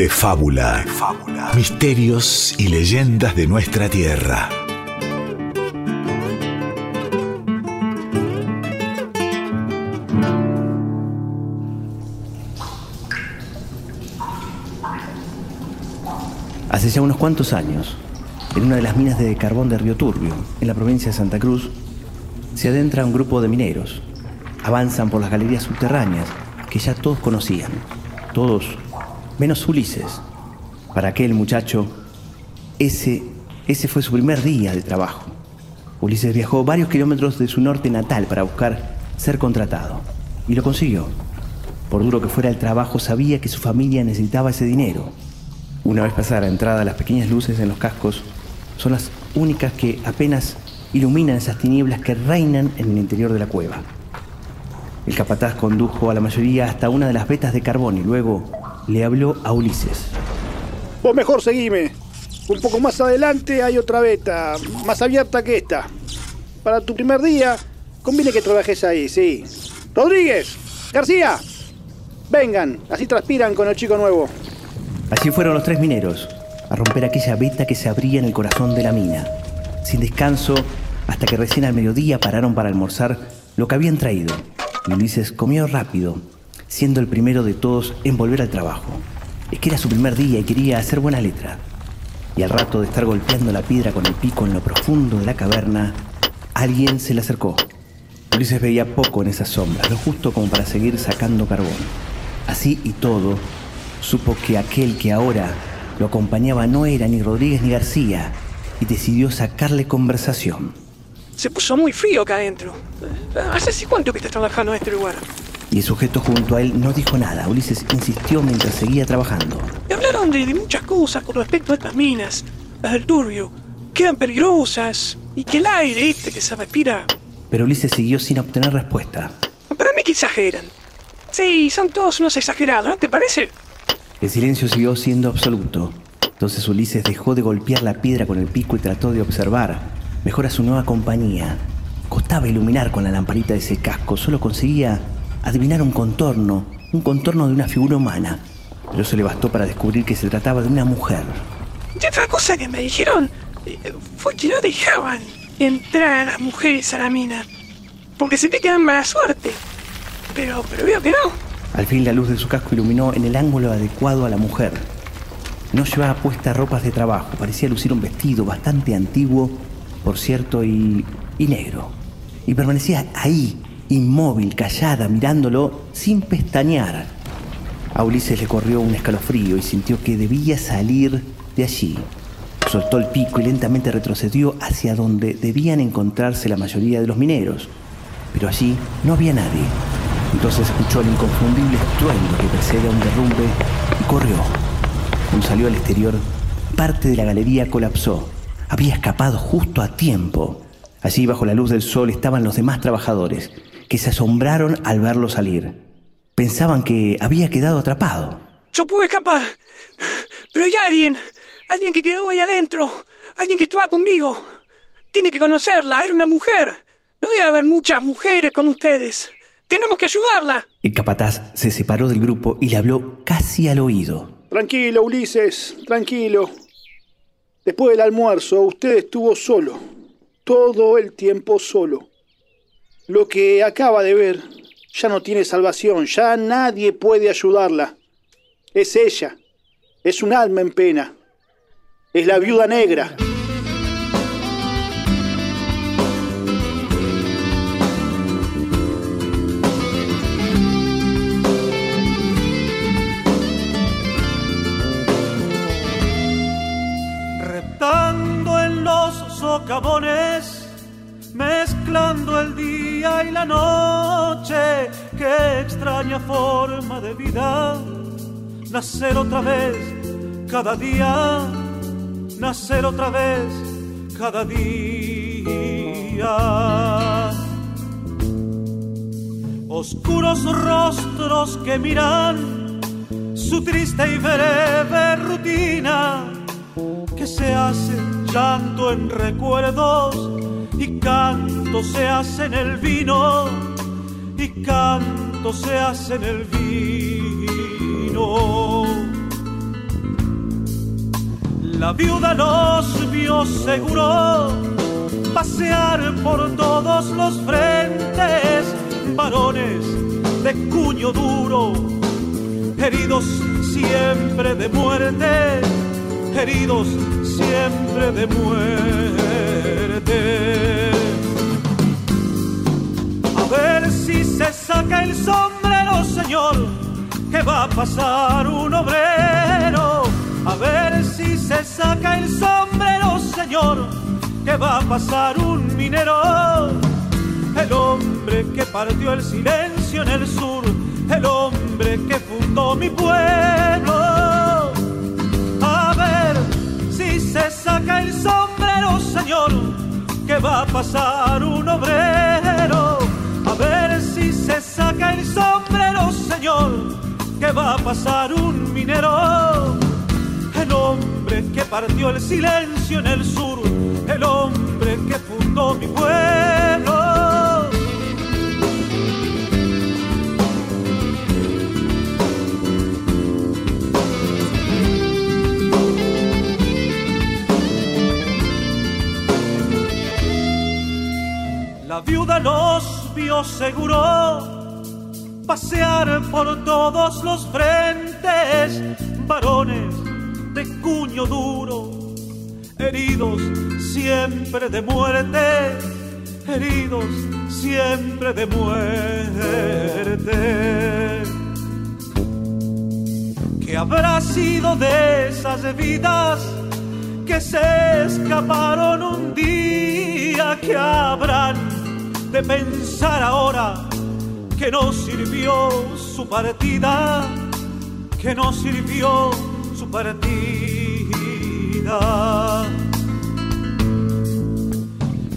De fábula. Misterios y leyendas de nuestra tierra. Hace ya unos cuantos años, en una de las minas de carbón de Río Turbio, en la provincia de Santa Cruz, se adentra un grupo de mineros. Avanzan por las galerías subterráneas que ya todos conocían, todos menos Ulises. Para aquel muchacho, ese, ese fue su primer día de trabajo. Ulises viajó varios kilómetros de su norte natal para buscar ser contratado. Y lo consiguió. Por duro que fuera el trabajo, sabía que su familia necesitaba ese dinero. Una vez pasada la entrada, las pequeñas luces en los cascos son las únicas que apenas iluminan esas tinieblas que reinan en el interior de la cueva. El capataz condujo a la mayoría hasta una de las vetas de carbón y luego le habló a Ulises. Vos mejor seguime. Un poco más adelante hay otra beta, más abierta que esta. Para tu primer día, conviene que trabajes ahí, sí. Rodríguez, García, vengan, así transpiran con el chico nuevo. Así fueron los tres mineros a romper aquella veta que se abría en el corazón de la mina, sin descanso hasta que recién al mediodía pararon para almorzar lo que habían traído. Y Ulises comió rápido, siendo el primero de todos en volver al trabajo. Es que era su primer día y quería hacer buena letra. Y al rato de estar golpeando la piedra con el pico en lo profundo de la caverna, alguien se le acercó. Ulises veía poco en esas sombras, lo justo como para seguir sacando carbón. Así y todo, supo que aquel que ahora lo acompañaba no era ni Rodríguez ni García y decidió sacarle conversación. Se puso muy frío acá adentro. ¿Hace cuánto que estás trabajando en este lugar? Y el sujeto junto a él no dijo nada. Ulises insistió mientras seguía trabajando. Me hablaron de, de muchas cosas con respecto a estas minas, las del turbio. Quedan peligrosas y que el aire este que se respira. Pero Ulises siguió sin obtener respuesta. Para mí que exageran. Sí, son todos unos exagerados, ¿no te parece? El silencio siguió siendo absoluto. Entonces Ulises dejó de golpear la piedra con el pico y trató de observar mejor a su nueva compañía. Costaba iluminar con la lamparita de ese casco, solo conseguía adivinar un contorno, un contorno de una figura humana. Pero eso le bastó para descubrir que se trataba de una mujer. Y otra cosa que me dijeron eh, fue que no dejaban entrar a las mujeres a la mina. Porque se te quedan mala suerte. Pero, pero veo que no. Al fin la luz de su casco iluminó en el ángulo adecuado a la mujer. No llevaba puestas ropas de trabajo, parecía lucir un vestido bastante antiguo, por cierto, y, y negro. Y permanecía ahí, inmóvil, callada, mirándolo sin pestañear. A Ulises le corrió un escalofrío y sintió que debía salir de allí. Soltó el pico y lentamente retrocedió hacia donde debían encontrarse la mayoría de los mineros. Pero allí no había nadie. Entonces escuchó el inconfundible estruendo que precede a un derrumbe y corrió. Cuando salió al exterior, parte de la galería colapsó. Había escapado justo a tiempo. Allí, bajo la luz del sol, estaban los demás trabajadores, que se asombraron al verlo salir. Pensaban que había quedado atrapado. Yo pude escapar. Pero hay alguien. Alguien que quedó ahí adentro. Alguien que estaba conmigo. Tiene que conocerla. Era una mujer. No debe haber muchas mujeres con ustedes. Tenemos que ayudarla. El capataz se separó del grupo y le habló casi al oído. Tranquilo, Ulises, tranquilo. Después del almuerzo, usted estuvo solo. Todo el tiempo solo. Lo que acaba de ver ya no tiene salvación, ya nadie puede ayudarla. Es ella. Es un alma en pena. Es la viuda negra. Reptando en los socavones, mezclando el día y la noche, qué extraña forma de vida, nacer otra vez cada día, nacer otra vez cada día. Oscuros rostros que miran su triste y breve rutina, que se hace llanto en recuerdos y canto se hace en el vino y canto se hace en el vino. La viuda los vio seguro pasear por todos los frentes, varones de cuño duro, heridos siempre de muerte, heridos siempre de muerte. Que va a pasar un obrero. A ver si se saca el sombrero, Señor, que va a pasar un minero. El hombre que partió el silencio en el sur, el hombre que fundó mi pueblo. A ver si se saca el sombrero, Señor, que va a pasar un obrero. A ver si se saca el sombrero, Señor, que va a pasar un minero. El hombre que partió el silencio en el sur, el hombre que fundó mi pueblo. La viuda los vio seguro pasear por todos los frentes, varones de cuño duro, heridos siempre de muerte, heridos siempre de muerte. ¿Qué habrá sido de esas vidas que se escaparon un día? que habrán de pensar ahora que no sirvió su partida? Que no sirvió su partida.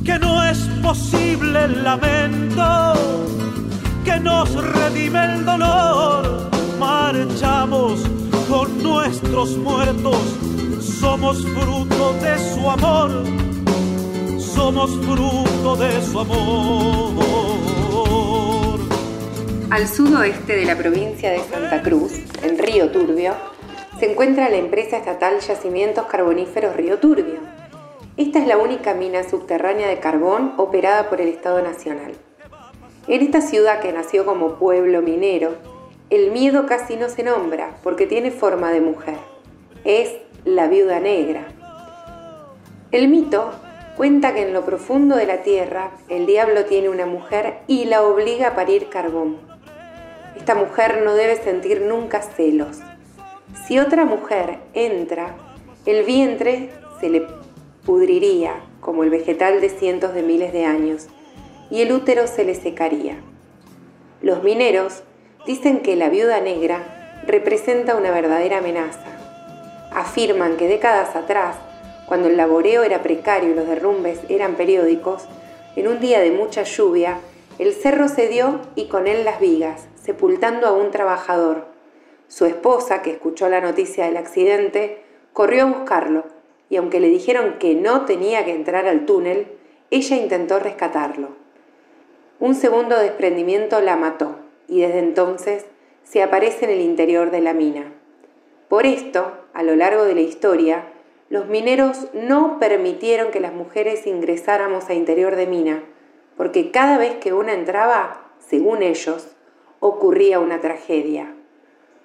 Que no es posible el lamento, que nos redime el dolor. Marchamos con nuestros muertos, somos fruto de su amor, somos fruto de su amor. Al sudoeste de la provincia de Santa Cruz, en Río Turbio, se encuentra la empresa estatal Yacimientos Carboníferos Río Turbio. Esta es la única mina subterránea de carbón operada por el Estado Nacional. En esta ciudad que nació como pueblo minero, el miedo casi no se nombra porque tiene forma de mujer. Es la viuda negra. El mito cuenta que en lo profundo de la tierra el diablo tiene una mujer y la obliga a parir carbón. Esta mujer no debe sentir nunca celos, si otra mujer entra, el vientre se le pudriría como el vegetal de cientos de miles de años y el útero se le secaría. Los mineros dicen que la viuda negra representa una verdadera amenaza. Afirman que décadas atrás, cuando el laboreo era precario y los derrumbes eran periódicos, en un día de mucha lluvia, el cerro cedió y con él las vigas, sepultando a un trabajador su esposa, que escuchó la noticia del accidente, corrió a buscarlo y aunque le dijeron que no tenía que entrar al túnel, ella intentó rescatarlo. Un segundo desprendimiento la mató y desde entonces se aparece en el interior de la mina. Por esto, a lo largo de la historia, los mineros no permitieron que las mujeres ingresáramos a interior de mina, porque cada vez que una entraba, según ellos, ocurría una tragedia.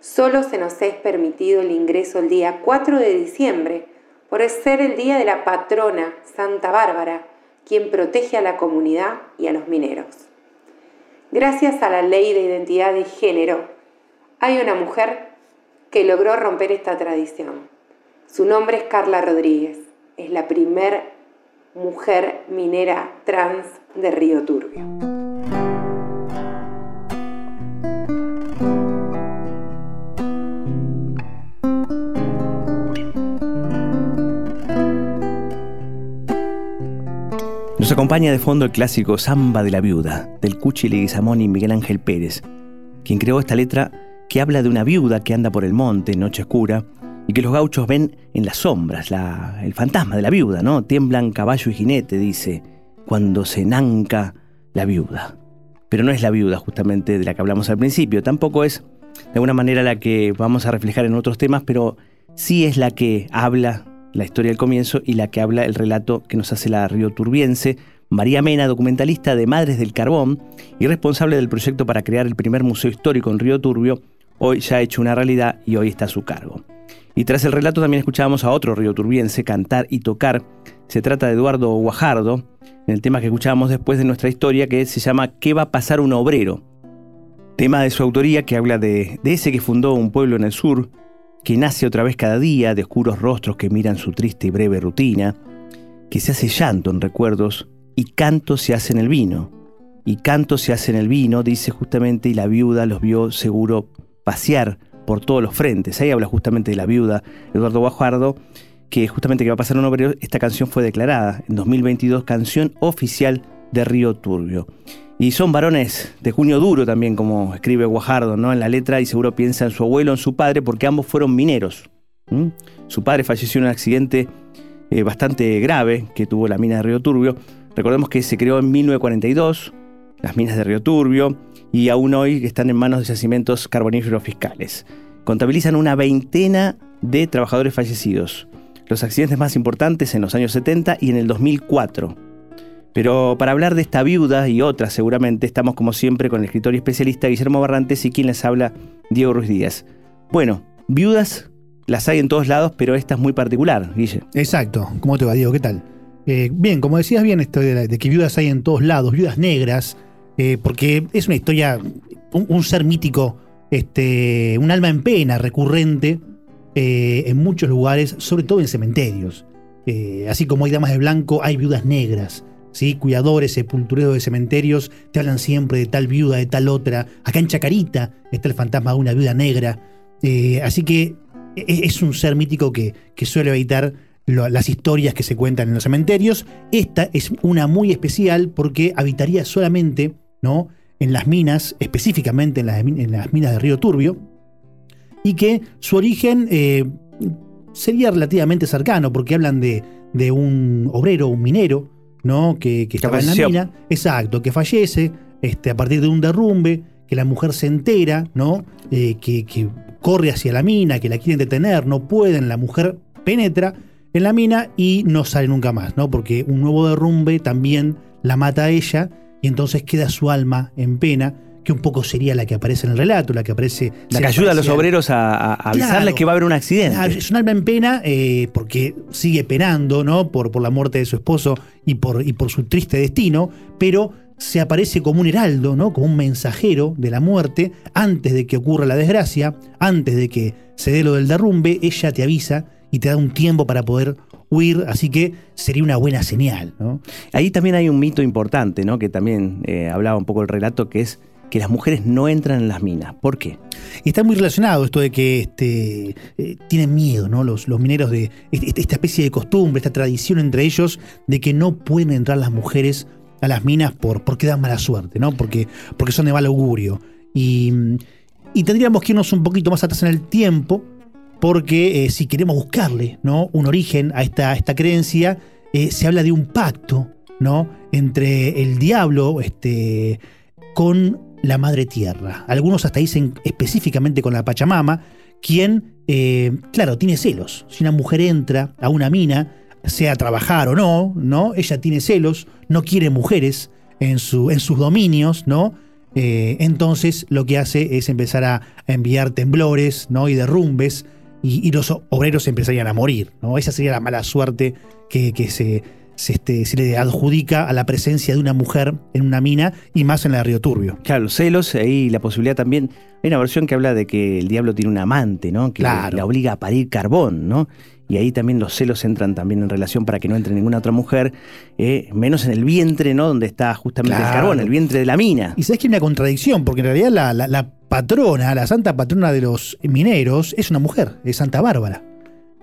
Solo se nos es permitido el ingreso el día 4 de diciembre, por ser el día de la patrona Santa Bárbara, quien protege a la comunidad y a los mineros. Gracias a la ley de identidad de género, hay una mujer que logró romper esta tradición. Su nombre es Carla Rodríguez. Es la primer mujer minera trans de Río Turbio. Nos acompaña de fondo el clásico Samba de la Viuda, del Cuchi Leguizamón y Miguel Ángel Pérez, quien creó esta letra que habla de una viuda que anda por el monte en noche oscura y que los gauchos ven en las sombras, el fantasma de la viuda, ¿no? Tiemblan caballo y jinete, dice, cuando se nanca la viuda. Pero no es la viuda justamente de la que hablamos al principio, tampoco es de alguna manera la que vamos a reflejar en otros temas, pero sí es la que habla la historia del comienzo y la que habla el relato que nos hace la río turbiense, María Mena, documentalista de Madres del Carbón y responsable del proyecto para crear el primer museo histórico en Río Turbio, hoy ya ha hecho una realidad y hoy está a su cargo. Y tras el relato también escuchábamos a otro río turbiense cantar y tocar. Se trata de Eduardo Guajardo, en el tema que escuchábamos después de nuestra historia que se llama ¿Qué va a pasar un obrero? Tema de su autoría que habla de ese que fundó un pueblo en el sur, que nace otra vez cada día de oscuros rostros que miran su triste y breve rutina, que se hace llanto en recuerdos y canto se hace en el vino. Y canto se hace en el vino, dice justamente, y la viuda los vio seguro pasear por todos los frentes. Ahí habla justamente de la viuda, Eduardo Guajardo, que justamente que va a pasar un obrero, esta canción fue declarada en 2022 canción oficial de Río Turbio. Y son varones de junio duro también, como escribe Guajardo ¿no? en la letra, y seguro piensa en su abuelo, en su padre, porque ambos fueron mineros. Su padre falleció en un accidente eh, bastante grave que tuvo la mina de Río Turbio. Recordemos que se creó en 1942, las minas de Río Turbio, y aún hoy están en manos de yacimientos carboníferos fiscales. Contabilizan una veintena de trabajadores fallecidos. Los accidentes más importantes en los años 70 y en el 2004 pero para hablar de esta viuda y otras seguramente estamos como siempre con el escritor y especialista Guillermo Barrantes y quien les habla Diego Ruiz Díaz. Bueno, viudas las hay en todos lados, pero esta es muy particular, Guille. Exacto. ¿Cómo te va, Diego? ¿Qué tal? Eh, bien, como decías bien, esto de, que viudas hay en todos lados, viudas negras, eh, porque es una historia, un, ser mítico, este, un alma en pena recurrente eh, en muchos lugares, sobre todo en cementerios. así como hay damas de blanco, hay viudas negras. ¿Sí? cuidadores, sepultureros de cementerios, te hablan siempre de tal viuda, de tal otra. Acá en Chacarita está el fantasma de una viuda negra. Eh, así que e, e, es un ser mítico que, que suele evitar las historias que se cuentan en los cementerios. Esta es una muy especial porque habitaría solamente ¿no? en las minas, específicamente en las, minas de Río Turbio, y que su origen eh, sería relativamente cercano porque hablan de, de un obrero, un minero, ¿no? Que, estaba en la mina. Exacto, que fallece este, a partir de un derrumbe, que la mujer se entera, ¿no? Eh, que, corre hacia la mina, que la quieren detener, no pueden, la mujer penetra en la mina y no sale nunca más, ¿no? Porque un nuevo derrumbe también la mata a ella y entonces queda su alma en pena que un poco sería la que aparece en el relato, la que aparece... La que ayuda a los obreros a, avisarles que va a haber un accidente. Es un alma en pena eh, porque sigue penando, ¿no? Por, por la muerte de su esposo y por, y por su triste destino, pero se aparece como un heraldo, ¿no? Como un mensajero de la muerte antes de que ocurra la desgracia, antes de que se dé lo del derrumbe, ella te avisa y te da un tiempo para poder huir, así que sería una buena señal. ¿no? Ahí también hay un mito importante, ¿no? que también eh, hablaba un poco el relato, que es que las mujeres no entran en las minas. ¿Por qué? Y está muy relacionado esto de que este, eh, tienen miedo, ¿no? Los, mineros de esta especie de costumbre, esta tradición entre ellos de que no pueden entrar las mujeres a las minas por, porque dan mala suerte, ¿no? Porque, porque son de mal augurio. Y, tendríamos que irnos un poquito más atrás en el tiempo, porque eh, si queremos buscarle un origen a esta, esta creencia, eh, se habla de un pacto ¿no? entre el diablo este, con la madre tierra. Algunos hasta dicen específicamente con la Pachamama, quien, eh, claro, tiene celos. Si una mujer entra a una mina, sea trabajar o no, ¿no? Ella tiene celos, no quiere mujeres en, su, en sus dominios, ¿no? Eh, entonces lo que hace es empezar a enviar temblores, ¿no? Y derrumbes, y, los obreros empezarían a morir, ¿no? Esa sería la mala suerte que, que se, se, este, se, le adjudica a la presencia de una mujer en una mina y más en la de Río Turbio. Claro, los celos y la posibilidad también. Hay una versión que habla de que el diablo tiene un amante, ¿no? Que la obliga a parir carbón, ¿no? Y ahí también los celos entran también en relación para que no entre ninguna otra mujer, eh, menos en el vientre, ¿no? Donde está justamente el carbón, el vientre de la mina. Y sabes que hay una contradicción, porque en realidad la, la patrona, la santa patrona de los mineros, es una mujer, es Santa Bárbara.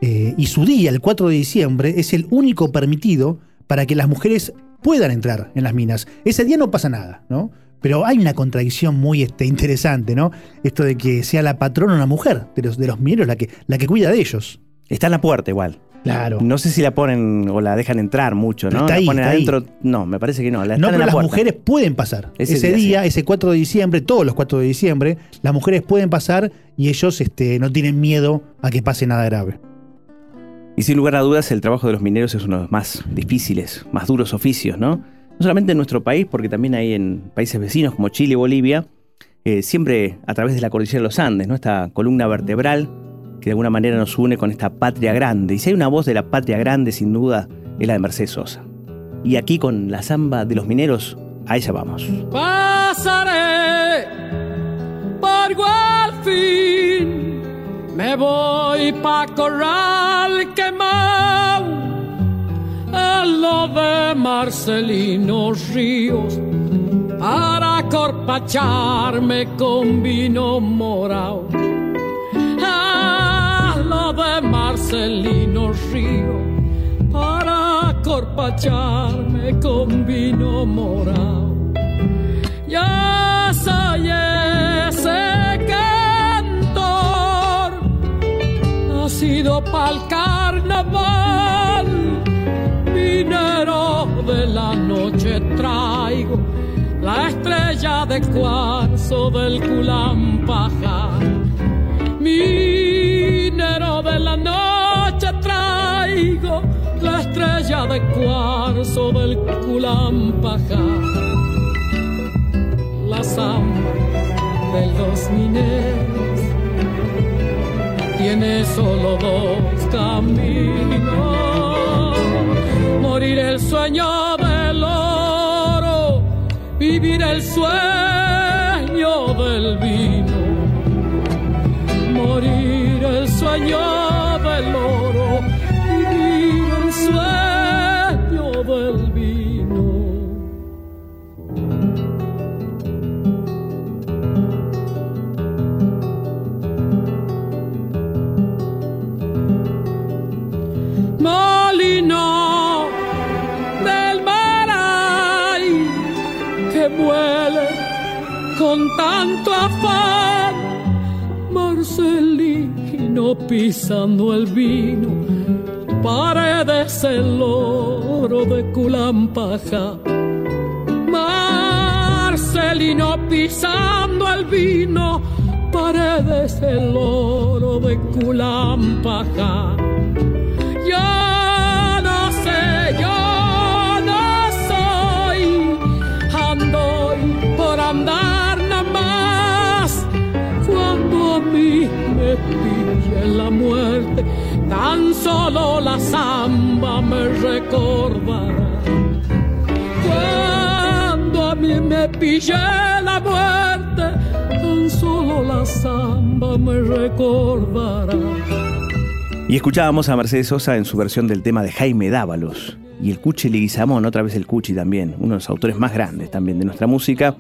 Eh, y su día, el 4 de diciembre, es el único permitido para que las mujeres puedan entrar en las minas. Ese día no pasa nada, ¿no? Pero hay una contradicción muy este, interesante, ¿no? Esto de que sea la patrona una mujer de los, de los mineros la que, la que cuida de ellos. Está en la puerta igual. Claro. No sé si la ponen o la dejan entrar mucho, ¿no? está la ponen adentro. No, me parece que no. no, pero las mujeres pueden pasar. Ese, día, ese 4 de diciembre, todos los 4 de diciembre, las mujeres pueden pasar y ellos este, no tienen miedo a que pase nada grave. Y sin lugar a dudas, el trabajo de los mineros es uno de los más difíciles, más duros oficios, ¿no? No solamente en nuestro país, porque también hay en países vecinos como Chile y Bolivia, eh, siempre a través de la cordillera de los Andes, ¿no? Esta columna vertebral que de alguna manera nos une con esta patria grande. Y si hay una voz de la patria grande, sin duda, es la de Mercedes Sosa. Y aquí con la samba de los mineros, a ella vamos. Pasaré por fin me voy pa' corral quemado a lo de Marcelino Ríos para corpacharme con vino morado. A lo de Marcelino Ríos para corpacharme con vino morado. Ya soy sido pa'l carnaval. Minero de la noche traigo la estrella de cuarzo del Culampaja. Minero de la noche traigo la estrella de cuarzo del Culampaja. La samba de los mineros tiene solo dos caminos. Morir el sueño del oro, vivir el sueño del vino. Morir el sueño pisando el vino, paredes el oro de culampaja. Marcelino pisando el vino, paredes el oro de culampaja. La muerte, tan solo la samba me recordará. Cuando a mí me pille la muerte, tan solo la samba me recordará. Y escuchábamos a Mercedes Sosa en su versión del tema de Jaime Dávalos. Y el Cuchi Leguizamón, otra vez el Cuchi también, uno de los autores más grandes también de nuestra música,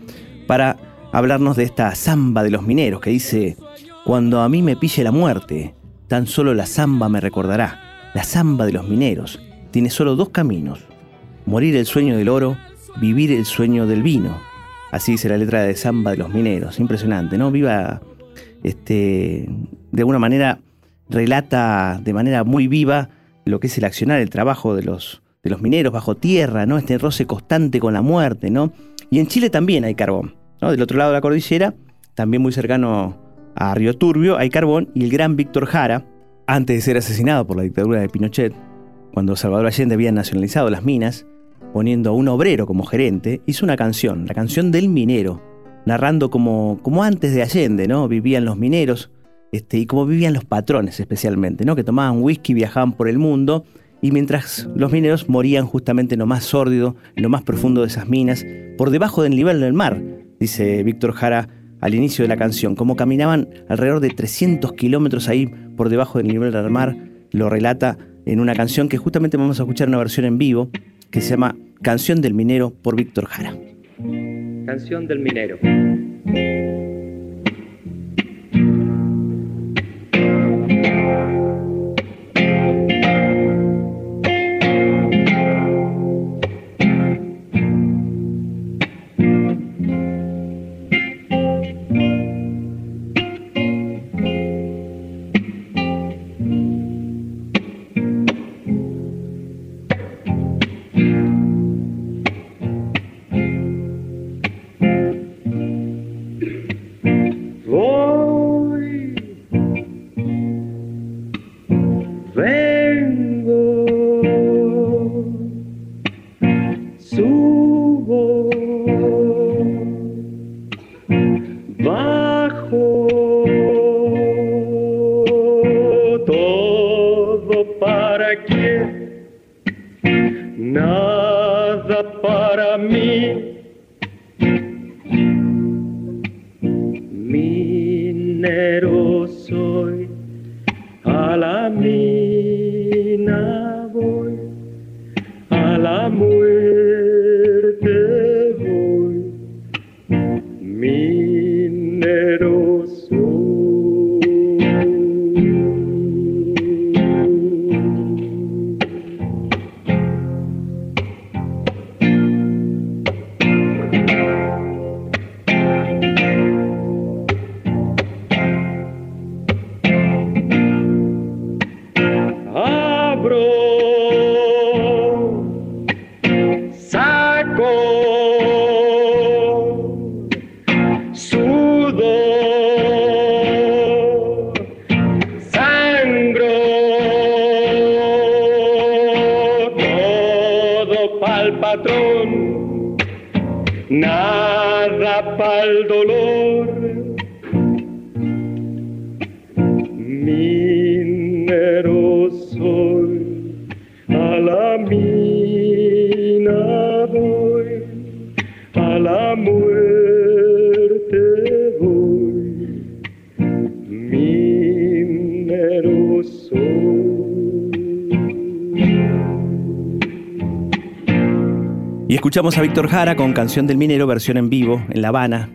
para hablarnos de esta samba de los mineros que dice, cuando a mí me pille la muerte, tan solo la samba me recordará. La samba de los mineros tiene solo dos caminos, morir el sueño del oro, vivir el sueño del vino. Así dice la letra de samba de los mineros, impresionante, ¿no? Viva, este, de alguna manera relata de manera muy viva lo que es el accionar, el trabajo de los, de los mineros bajo tierra, ¿no? Este roce constante con la muerte, ¿no? Y en Chile también hay carbón, ¿no? Del otro lado de la cordillera, también muy cercano a Río Turbio, hay carbón y el gran Víctor Jara, antes de ser asesinado por la dictadura de Pinochet, cuando Salvador Allende había nacionalizado las minas, poniendo a un obrero como gerente, hizo una canción, la canción del minero, narrando como, antes de Allende, ¿no? Vivían los mineros, este, y cómo vivían los patrones especialmente, ¿no? que tomaban whisky, viajaban por el mundo, y mientras los mineros morían justamente en lo más sórdido, en lo más profundo de esas minas, por debajo del nivel del mar, dice Víctor Jara al inicio de la canción, como caminaban alrededor de 300 kilómetros ahí por debajo del nivel del mar, lo relata en una canción que justamente vamos a escuchar una versión en vivo, que se llama Canción del Minero por Víctor Jara. Canción del Minero. Escuchamos a Víctor Jara con Canción del Minero, versión en vivo, en La Habana,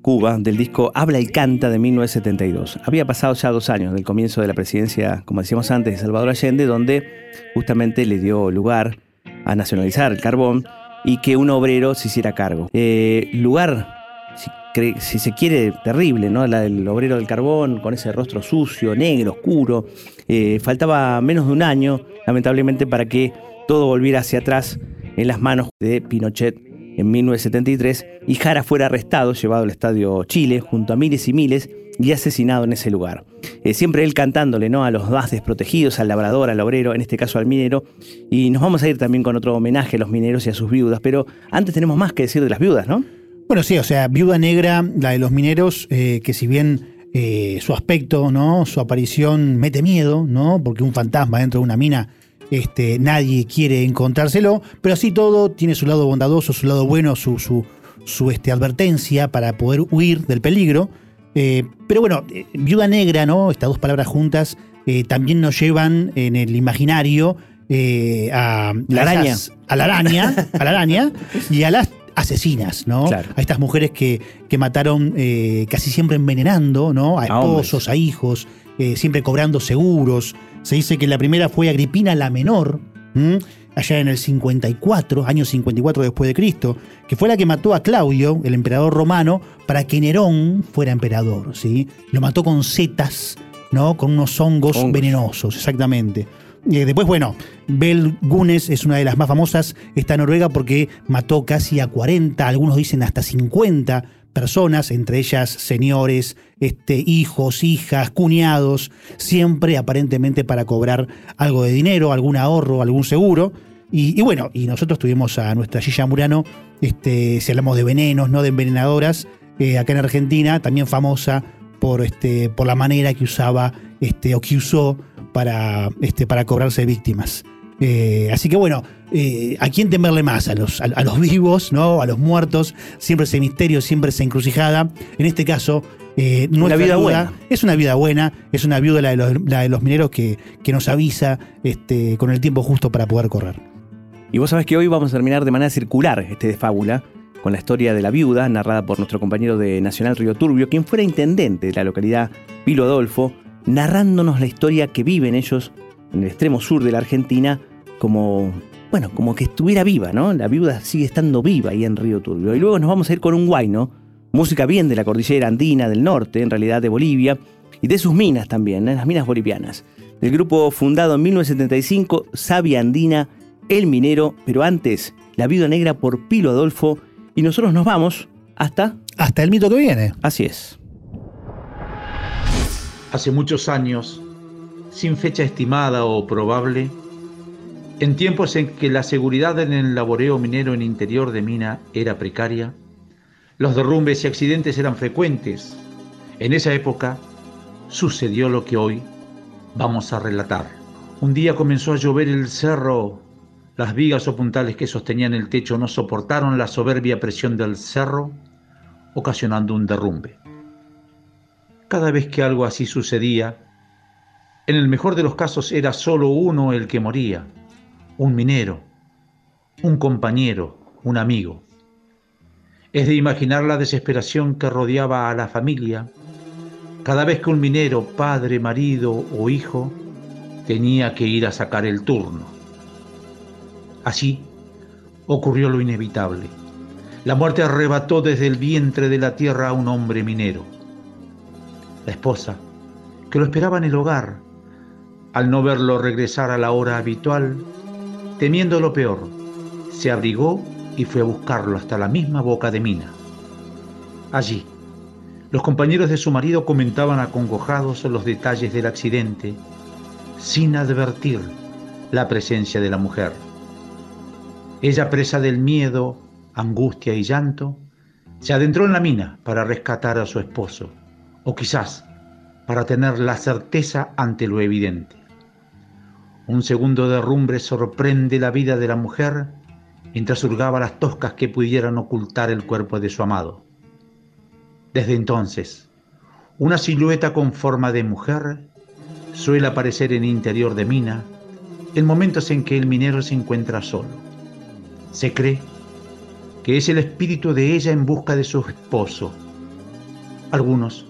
Cuba, del disco Habla y Canta de 1972. Había pasado ya dos años del comienzo de la presidencia, como decíamos antes, de Salvador Allende, donde justamente le dio lugar a nacionalizar el carbón y que un obrero se hiciera cargo. Eh, lugar, si, se quiere, terrible, ¿no? La del obrero del carbón, con ese rostro sucio, negro, oscuro. Eh, faltaba menos de un año, lamentablemente, para que todo volviera hacia atrás en las manos de Pinochet en 1973 y Jara fuera arrestado, llevado al Estadio Chile junto a miles y miles y asesinado en ese lugar. Eh, siempre él cantándole ¿no? a los más desprotegidos, al labrador, al obrero, en este caso al minero. Y nos vamos a ir también con otro homenaje a los mineros y a sus viudas, pero antes tenemos más que decir de las viudas, ¿no? Bueno, sí, o sea, Viuda Negra, la de los mineros, eh, que si bien eh, su aspecto, ¿no? Su aparición mete miedo, ¿no? Porque un fantasma dentro de una mina, este, nadie quiere encontrárselo, pero así todo tiene su lado bondadoso, su lado bueno, su, su, su este, advertencia para poder huir del peligro. Eh, pero bueno, eh, Viuda Negra, ¿no? Estas dos palabras juntas eh, también nos llevan en el imaginario a La araña. a la araña, a la araña y a las asesinas, ¿no? Claro. A estas mujeres que, que mataron casi siempre envenenando, ¿no? A esposos, a hijos, siempre cobrando seguros. Se dice que la primera fue Agripina la menor, ¿m? allá en el 54, año 54 después de Cristo, que fue la que mató a Claudio, el emperador romano, para que Nerón fuera emperador, ¿sí? Lo mató con setas, ¿no? Con unos hongos, Hongos. venenosos, exactamente. Eh, después, bueno, Bel Gunes es una de las más famosas, esta noruega, porque mató casi a 40, algunos dicen hasta 50 personas, entre ellas señores, este, hijos, hijas, cuñados, siempre aparentemente para cobrar algo de dinero, algún ahorro, algún seguro. Y, bueno, y nosotros tuvimos a nuestra Gilla Murano, este, si hablamos de venenos, no de envenenadoras, eh, acá en Argentina, también famosa por, este, por la manera que usaba este, o que usó para, este, para cobrarse víctimas. Eh, así que bueno, eh, ¿a quién temerle más? A los, a, a los vivos, ¿no? A los muertos. Siempre ese misterio, siempre esa encrucijada. En este caso, eh, nuestra vida buena. Es una vida buena, es una viuda la de los, la de los mineros que, que nos avisa este, con el tiempo justo para poder correr. Y vos sabés que hoy vamos a terminar de manera circular este de fábula con la historia de la viuda, narrada por nuestro compañero de Nacional Río Turbio, quien fuera intendente de la localidad Pilo Adolfo, narrándonos la historia que viven ellos en el extremo sur de la Argentina, como, bueno, como que estuviera viva, ¿no? La viuda sigue estando viva ahí en Río Turbio. Y luego nos vamos a ir con un guayno, música bien de la cordillera andina del norte, en realidad de Bolivia, y de sus minas también, ¿eh? las minas bolivianas. Del grupo fundado en 1975, Sabia Andina, El Minero, pero antes, La Viuda Negra por Pilo Adolfo, y nosotros nos vamos hasta... Hasta el mito que viene. Así es. Hace muchos años, sin fecha estimada o probable, en tiempos en que la seguridad en el laboreo minero en interior de mina era precaria, los derrumbes y accidentes eran frecuentes. En esa época sucedió lo que hoy vamos a relatar. Un día comenzó a llover el cerro Las vigas o puntales que sostenían el techo no soportaron la soberbia presión del cerro, ocasionando un derrumbe. Cada vez que algo así sucedía, en el mejor de los casos era solo uno el que moría, un minero, un compañero, un amigo. Es de imaginar la desesperación que rodeaba a la familia cada vez que un minero, padre, marido o hijo, tenía que ir a sacar el turno. Así ocurrió lo inevitable. La muerte arrebató desde el vientre de la tierra a un hombre minero. La esposa, que lo esperaba en el hogar, al no verlo regresar a la hora habitual, temiendo lo peor, se abrigó y fue a buscarlo hasta la misma boca de mina. Allí, los compañeros de su marido comentaban acongojados los detalles del accidente, sin advertir la presencia de la mujer. Ella, presa del miedo, angustia y llanto, se adentró en la mina para rescatar a su esposo, o quizás para tener la certeza ante lo evidente. Un segundo derrumbe sorprende la vida de la mujer mientras hurgaba las toscas que pudieran ocultar el cuerpo de su amado. Desde entonces, una silueta con forma de mujer suele aparecer en el interior de mina en momentos en que el minero se encuentra solo. Se cree que es el espíritu de ella en busca de su esposo. Algunos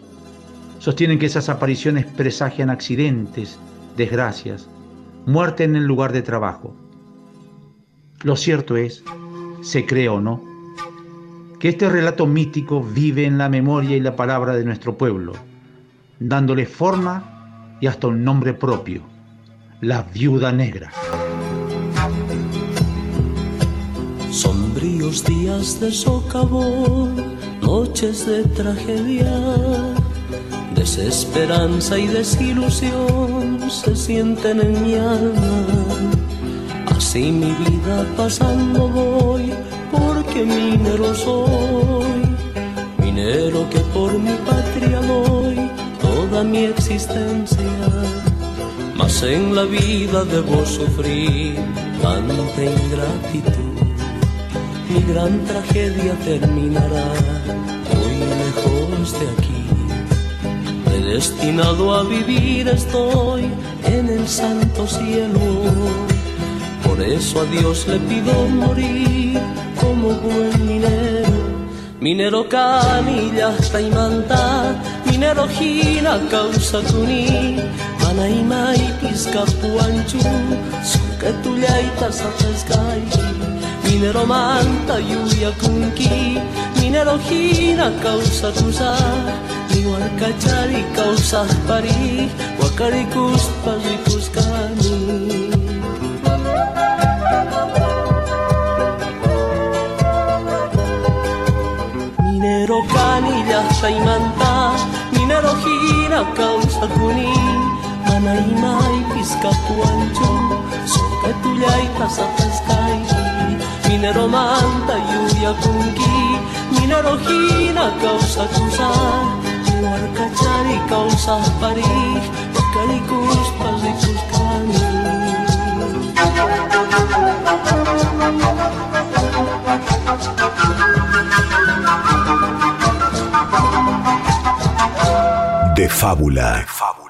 sostienen que esas apariciones presagian accidentes, desgracias, muerte en el lugar de trabajo. Lo cierto es, se cree o no, que este relato mítico vive en la memoria y la palabra de nuestro pueblo, dándole forma y hasta un nombre propio, la viuda negra. Sombríos días de socavón, noches de tragedia, desesperanza y desilusión se sienten en mi alma. Así mi vida pasando voy, porque minero soy, minero que por mi patria doy toda mi existencia. Mas en la vida debo sufrir tanta ingratitud mi gran tragedia terminará muy lejos de aquí. Predestinado a vivir estoy en el santo cielo. Por eso a Dios le pido morir como buen minero. Minero canilla y manta, minero gina causa tuni, manaima y pisca puanchu, suke tullaitas a pescar minero manta lluvia kunki minero hina causa tusa ni warkachari causa pari wakari kuspas y kuskani minero canilla manta minero hina causa kuni. Manaima y pisca puancho soka tuyaita sa peskai minero manta lluvia kunki minero hina causa kusa luar kacari causa pari bakali kuspas di kuskani De fábula. De fábula.